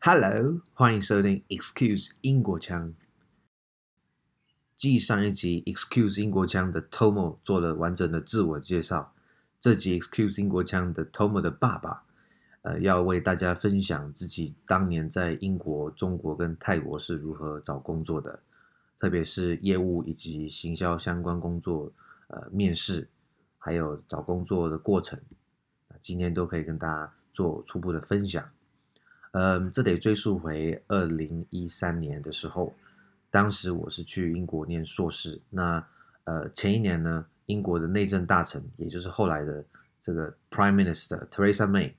Hello，欢迎收听 Excuse 英国腔。继上一集 Excuse 英国腔的 Tomo 做了完整的自我介绍，这集 Excuse 英国腔的 Tomo 的爸爸，呃，要为大家分享自己当年在英国、中国跟泰国是如何找工作的，特别是业务以及行销相关工作，呃，面试还有找工作的过程，今天都可以跟大家做初步的分享。嗯，这得追溯回二零一三年的时候，当时我是去英国念硕士。那呃，前一年呢，英国的内政大臣，也就是后来的这个 Prime Minister Theresa May，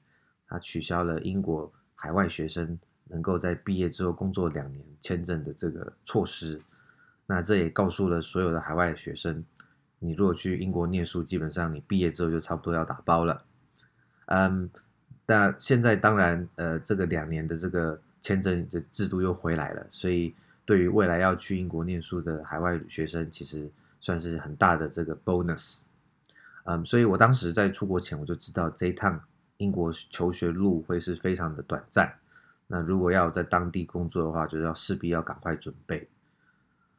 他取消了英国海外学生能够在毕业之后工作两年签证的这个措施。那这也告诉了所有的海外学生，你如果去英国念书，基本上你毕业之后就差不多要打包了。嗯。那现在当然，呃，这个两年的这个签证的制度又回来了，所以对于未来要去英国念书的海外学生，其实算是很大的这个 bonus。嗯，所以我当时在出国前我就知道这一趟英国求学路会是非常的短暂。那如果要在当地工作的话，就要势必要赶快准备。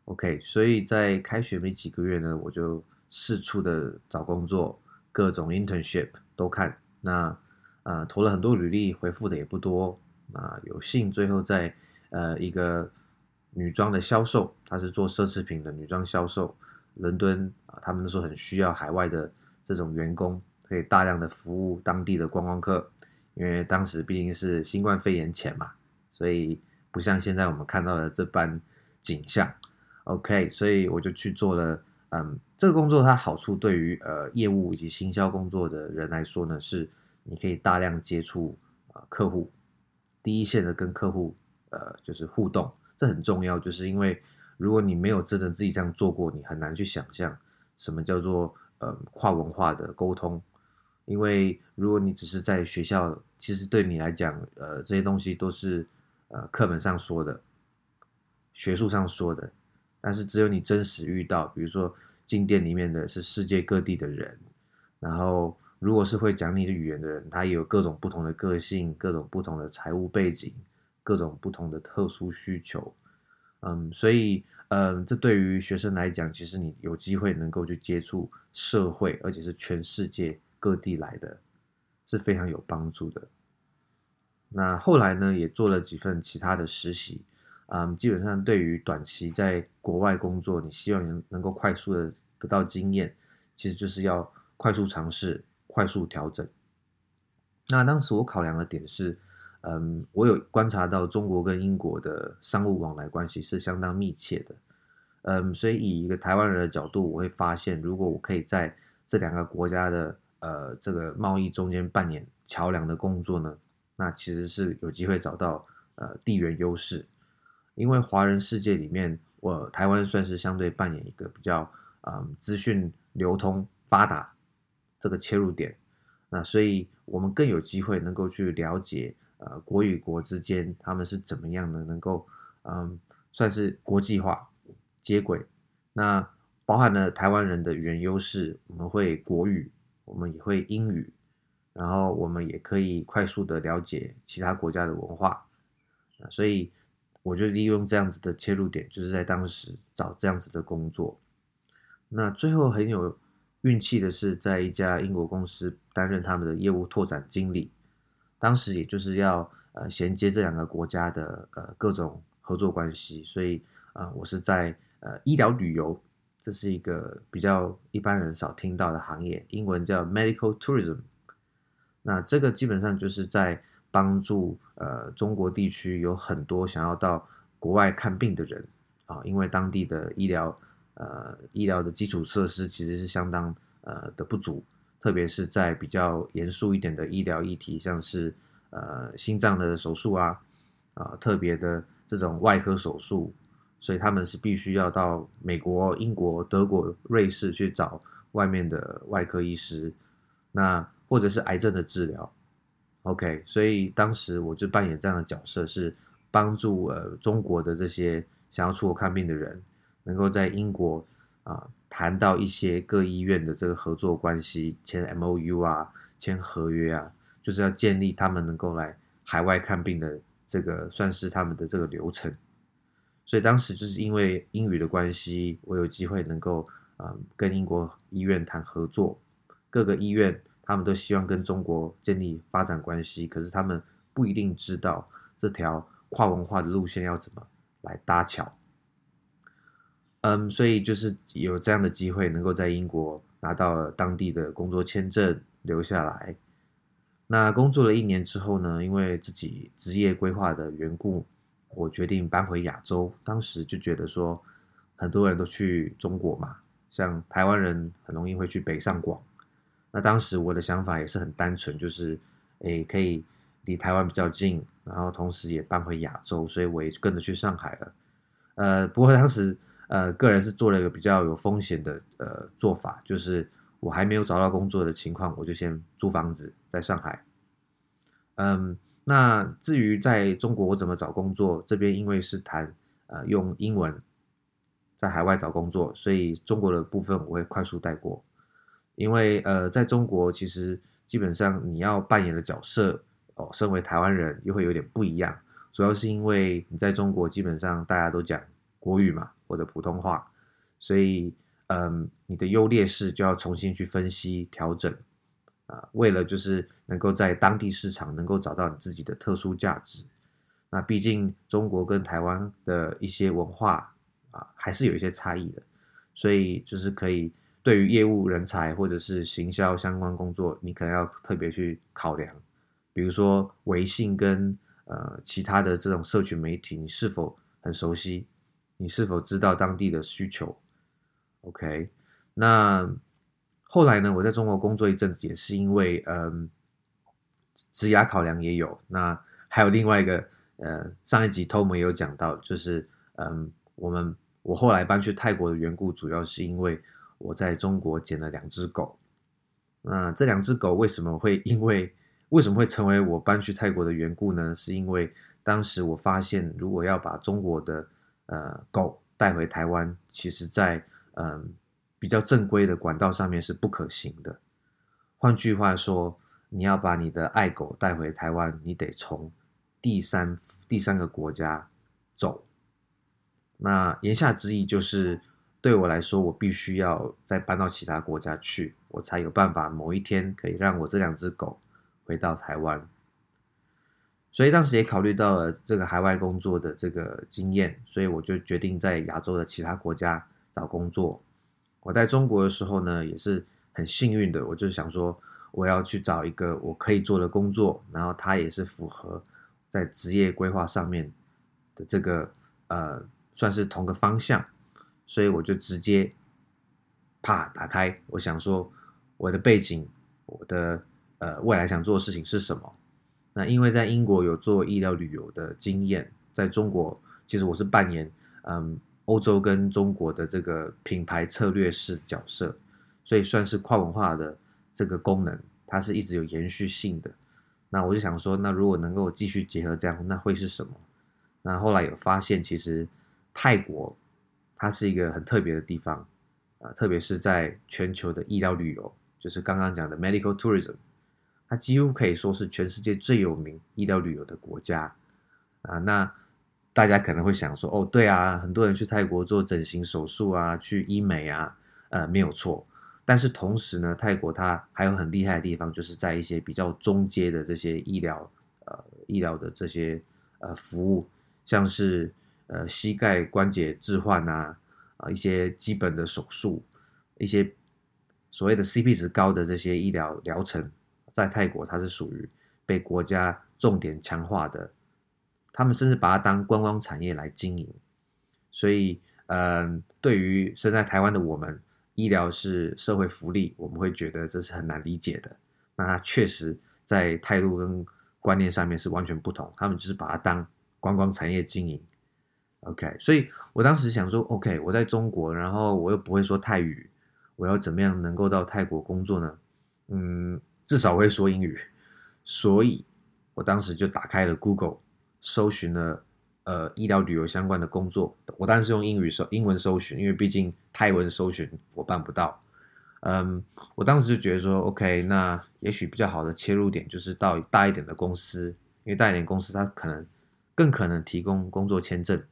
OK，所以在开学没几个月呢，我就四处的找工作，各种 internship 都看。那啊，投了很多履历，回复的也不多啊。有幸最后在呃一个女装的销售，她是做奢侈品的女装销售，伦敦啊，他们那时候很需要海外的这种员工，可以大量的服务当地的观光客，因为当时毕竟是新冠肺炎前嘛，所以不像现在我们看到的这般景象。OK，所以我就去做了，嗯，这个工作它好处对于呃业务以及行销工作的人来说呢是。你可以大量接触啊客户，第一线的跟客户呃就是互动，这很重要，就是因为如果你没有真的自己这样做过，你很难去想象什么叫做呃跨文化的沟通。因为如果你只是在学校，其实对你来讲，呃这些东西都是呃课本上说的，学术上说的，但是只有你真实遇到，比如说进店里面的是世界各地的人，然后。如果是会讲你的语言的人，他也有各种不同的个性，各种不同的财务背景，各种不同的特殊需求，嗯，所以，嗯，这对于学生来讲，其实你有机会能够去接触社会，而且是全世界各地来的，是非常有帮助的。那后来呢，也做了几份其他的实习，嗯，基本上对于短期在国外工作，你希望能能够快速的得到经验，其实就是要快速尝试。快速调整。那当时我考量的点是，嗯，我有观察到中国跟英国的商务往来关系是相当密切的，嗯，所以以一个台湾人的角度，我会发现，如果我可以在这两个国家的呃这个贸易中间扮演桥梁的工作呢，那其实是有机会找到呃地缘优势，因为华人世界里面，我台湾算是相对扮演一个比较嗯资讯流通发达。这个切入点，那所以我们更有机会能够去了解，呃，国与国之间他们是怎么样的，能够，嗯，算是国际化接轨。那包含了台湾人的语言优势，我们会国语，我们也会英语，然后我们也可以快速的了解其他国家的文化。所以我就利用这样子的切入点，就是在当时找这样子的工作。那最后很有。运气的是，在一家英国公司担任他们的业务拓展经理，当时也就是要呃衔接这两个国家的呃各种合作关系，所以啊、呃，我是在呃医疗旅游，这是一个比较一般人少听到的行业，英文叫 medical tourism。那这个基本上就是在帮助呃中国地区有很多想要到国外看病的人啊，因为当地的医疗。呃，医疗的基础设施其实是相当呃的不足，特别是在比较严肃一点的医疗议题，像是呃心脏的手术啊，啊、呃、特别的这种外科手术，所以他们是必须要到美国、英国、德国、瑞士去找外面的外科医师，那或者是癌症的治疗，OK，所以当时我就扮演这样的角色，是帮助呃中国的这些想要出国看病的人。能够在英国啊谈到一些各医院的这个合作关系，签 MOU 啊，签合约啊，就是要建立他们能够来海外看病的这个算是他们的这个流程。所以当时就是因为英语的关系，我有机会能够啊、嗯、跟英国医院谈合作。各个医院他们都希望跟中国建立发展关系，可是他们不一定知道这条跨文化的路线要怎么来搭桥。嗯，所以就是有这样的机会，能够在英国拿到当地的工作签证，留下来。那工作了一年之后呢，因为自己职业规划的缘故。我决定搬回亚洲，当时就觉得说，很多人都去中国嘛，像台湾人很容易会去北上广。那当时我的想法也是很单纯，就是，诶，可以离台湾比较近，然后同时也搬回亚洲，所以我也跟着去上海了。呃，不过当时，呃，个人是做了一个比较有风险的呃做法，就是我还没有找到工作的情况，我就先租房子在上海。嗯。那至于在中国我怎么找工作，这边因为是谈呃用英文在海外找工作，所以中国的部分我会快速带过。因为呃在中国其实基本上你要扮演的角色哦，身为台湾人又会有点不一样，主要是因为你在中国基本上大家都讲国语嘛或者普通话，所以嗯、你的优劣势就要重新去分析调整。啊，为了就是能够在当地市场能够找到你自己的特殊价值，那毕竟中国跟台湾的一些文化啊，还是有一些差异的，所以就是可以对于业务人才或者是行销相关工作，你可能要特别去考量，比如说微信跟呃其他的这种社群媒体，你是否很熟悉？你是否知道当地的需求？OK，那。后来呢，我在中国工作一阵子，也是因为嗯，职涯考量也有。那还有另外一个，呃，上一集 Tom 也有讲到，就是嗯，我们我后来搬去泰国的缘故，主要是因为我在中国捡了两只狗。那这两只狗为什么会因为为什么会成为我搬去泰国的缘故呢？是因为当时我发现，如果要把中国的呃狗带回台湾，其实在嗯。比较正规的管道上面是不可行的。换句话说，你要把你的爱狗带回台湾，你得从第三第三个国家走。那言下之意就是，对我来说，我必须要再搬到其他国家去，我才有办法某一天可以让我这两只狗回到台湾。所以当时也考虑到了这个海外工作的这个经验，所以我就决定在亚洲的其他国家找工作。我在中国的时候呢，也是很幸运的。我就想说，我要去找一个我可以做的工作，然后它也是符合在职业规划上面的这个呃，算是同个方向。所以我就直接啪打开。我想说，我的背景，我的呃未来想做的事情是什么？那因为在英国有做医疗旅游的经验，在中国其实我是扮演嗯。欧洲跟中国的这个品牌策略式角色，所以算是跨文化的这个功能，它是一直有延续性的。那我就想说，那如果能够继续结合这样，那会是什么？那后来有发现，其实泰国它是一个很特别的地方啊，特别是在全球的医疗旅游，就是刚刚讲的 medical tourism，它几乎可以说是全世界最有名医疗旅游的国家啊。那大家可能会想说，哦，对啊，很多人去泰国做整形手术啊，去医美啊，呃，没有错。但是同时呢，泰国它还有很厉害的地方，就是在一些比较中阶的这些医疗，呃，医疗的这些呃服务，像是呃膝盖关节置换啊，啊、呃，一些基本的手术，一些所谓的 CP 值高的这些医疗疗程，在泰国它是属于被国家重点强化的。他们甚至把它当观光产业来经营，所以，嗯，对于身在台湾的我们，医疗是社会福利，我们会觉得这是很难理解的。那它确实在态度跟观念上面是完全不同，他们就是把它当观光产业经营。OK，所以我当时想说，OK，我在中国，然后我又不会说泰语，我要怎么样能够到泰国工作呢？嗯，至少会说英语，所以我当时就打开了 Google。搜寻了呃医疗旅游相关的工作，我当然是用英语搜英文搜寻，因为毕竟泰文搜寻我办不到。嗯，我当时就觉得说，OK，那也许比较好的切入点就是到大一点的公司，因为大一点公司它可能更可能提供工作签证，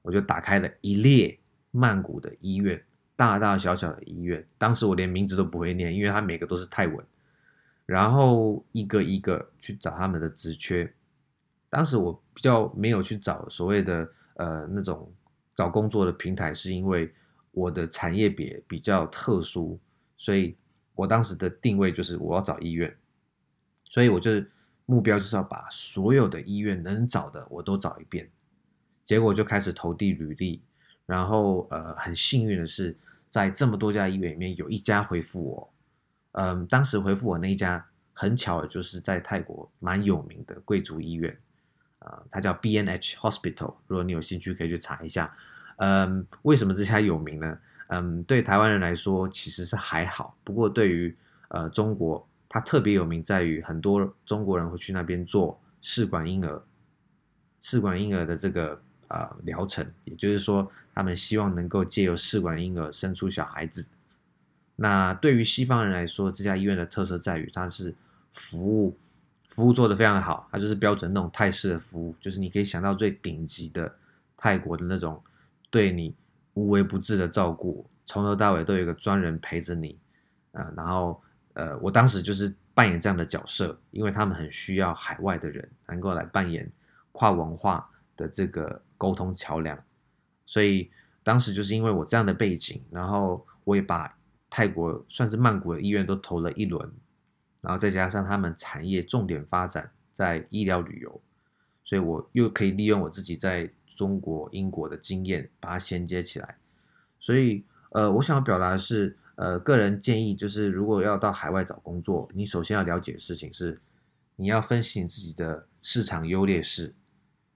我就打开了一列曼谷的医院，大大小小的医院。当时我连名字都不会念，因为它每个都是泰文。然后一个一个去找他们的职缺。当时我比较没有去找所谓的呃那种找工作的平台，是因为我的产业别比较特殊，所以我当时的定位就是我要找医院，所以我就目标就是要把所有的医院能找的我都找一遍。结果就开始投递履历，然后呃很幸运的是，在这么多家医院里面有一家回复我。嗯，当时回复我那一家很巧就是在泰国蛮有名的贵族医院，啊、呃，它叫 BNH Hospital。如果你有兴趣，可以去查一下。嗯，为什么这家有名呢？嗯，对台湾人来说其实是还好，不过对于呃中国，它特别有名在于很多中国人会去那边做试管婴儿，试管婴儿的这个啊、呃、疗程，也就是说，他们希望能够借由试管婴儿生出小孩子。那对于西方人来说，这家医院的特色在于它是服务，服务做得非常的好，它就是标准那种泰式的服务，就是你可以想到最顶级的泰国的那种对你无微不至的照顾，从头到尾都有一个专人陪着你，啊，然后呃，我当时就是扮演这样的角色，因为他们很需要海外的人能够来扮演跨文化的这个沟通桥梁，所以当时就是因为我这样的背景，然后我也把。泰国算是曼谷的医院都投了一轮，然后再加上他们产业重点发展在医疗旅游，所以我又可以利用我自己在中国、英国的经验把它衔接起来。所以，呃，我想要表达的是，呃，个人建议就是，如果要到海外找工作，你首先要了解的事情是，你要分析你自己的市场优劣势。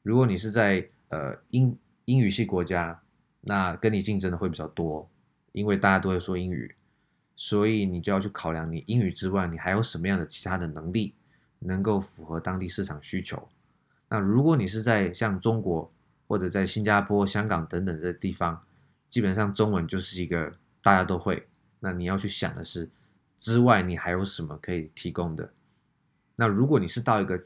如果你是在呃英英语系国家，那跟你竞争的会比较多，因为大家都会说英语。所以你就要去考量，你英语之外，你还有什么样的其他的能力能够符合当地市场需求？那如果你是在像中国或者在新加坡、香港等等的地方，基本上中文就是一个大家都会。那你要去想的是，之外你还有什么可以提供的？那如果你是到一个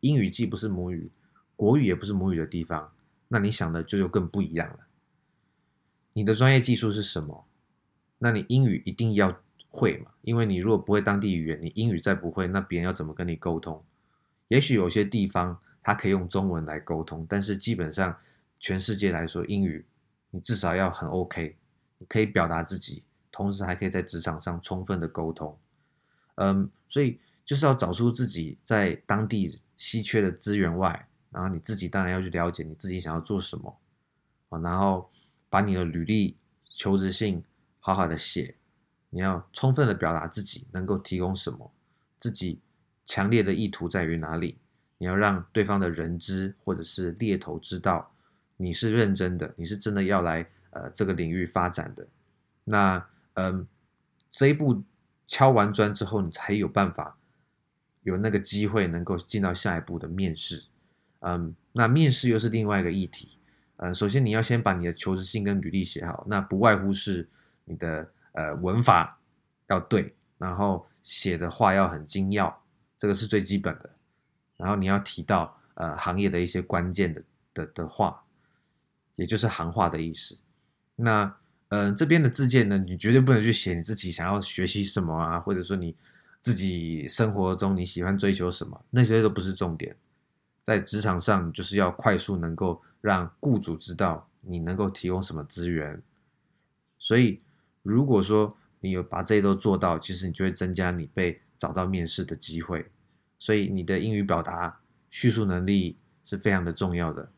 英语既不是母语，国语也不是母语的地方，那你想的就又更不一样了。你的专业技术是什么？那你英语一定要会嘛？因为你如果不会当地语言，你英语再不会，那别人要怎么跟你沟通？也许有些地方他可以用中文来沟通，但是基本上全世界来说，英语你至少要很 OK，你可以表达自己，同时还可以在职场上充分的沟通。嗯，所以就是要找出自己在当地稀缺的资源外，然后你自己当然要去了解你自己想要做什么啊，然后把你的履历、求职信。好好的写，你要充分的表达自己能够提供什么，自己强烈的意图在于哪里，你要让对方的人资或者是猎头知道你是认真的，你是真的要来呃这个领域发展的。那嗯，这一步敲完砖之后，你才有办法有那个机会能够进到下一步的面试。嗯，那面试又是另外一个议题。嗯，首先你要先把你的求职信跟履历写好，那不外乎是。你的呃文法要对，然后写的话要很精要，这个是最基本的。然后你要提到呃行业的一些关键的的的话，也就是行话的意思。那嗯、呃、这边的自荐呢，你绝对不能去写你自己想要学习什么啊，或者说你自己生活中你喜欢追求什么，那些都不是重点。在职场上，就是要快速能够让雇主知道你能够提供什么资源，所以。如果说你有把这些都做到，其实你就会增加你被找到面试的机会。所以你的英语表达、叙述能力是非常的重要的，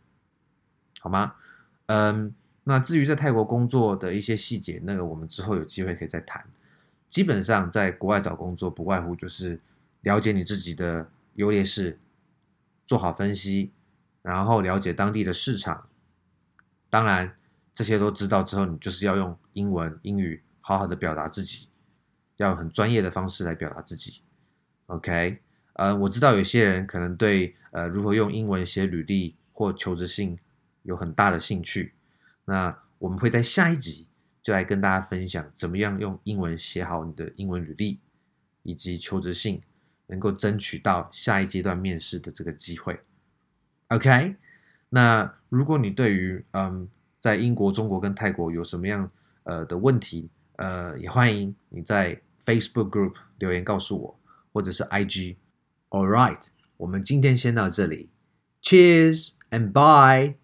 好吗？嗯，那至于在泰国工作的一些细节，那个我们之后有机会可以再谈。基本上在国外找工作，不外乎就是了解你自己的优劣势，做好分析，然后了解当地的市场。当然。这些都知道之后，你就是要用英文、英语好好的表达自己，要用很专业的方式来表达自己。OK，呃，我知道有些人可能对呃如何用英文写履历或求职信有很大的兴趣，那我们会在下一集就来跟大家分享怎么样用英文写好你的英文履历以及求职信，能够争取到下一阶段面试的这个机会。OK。那如果你对于嗯，在英国、中国跟泰国有什么样呃的问题，呃，也欢迎你在 Facebook Group 留言告诉我，或者是 IG。All right，我们今天先到这里，Cheers and bye。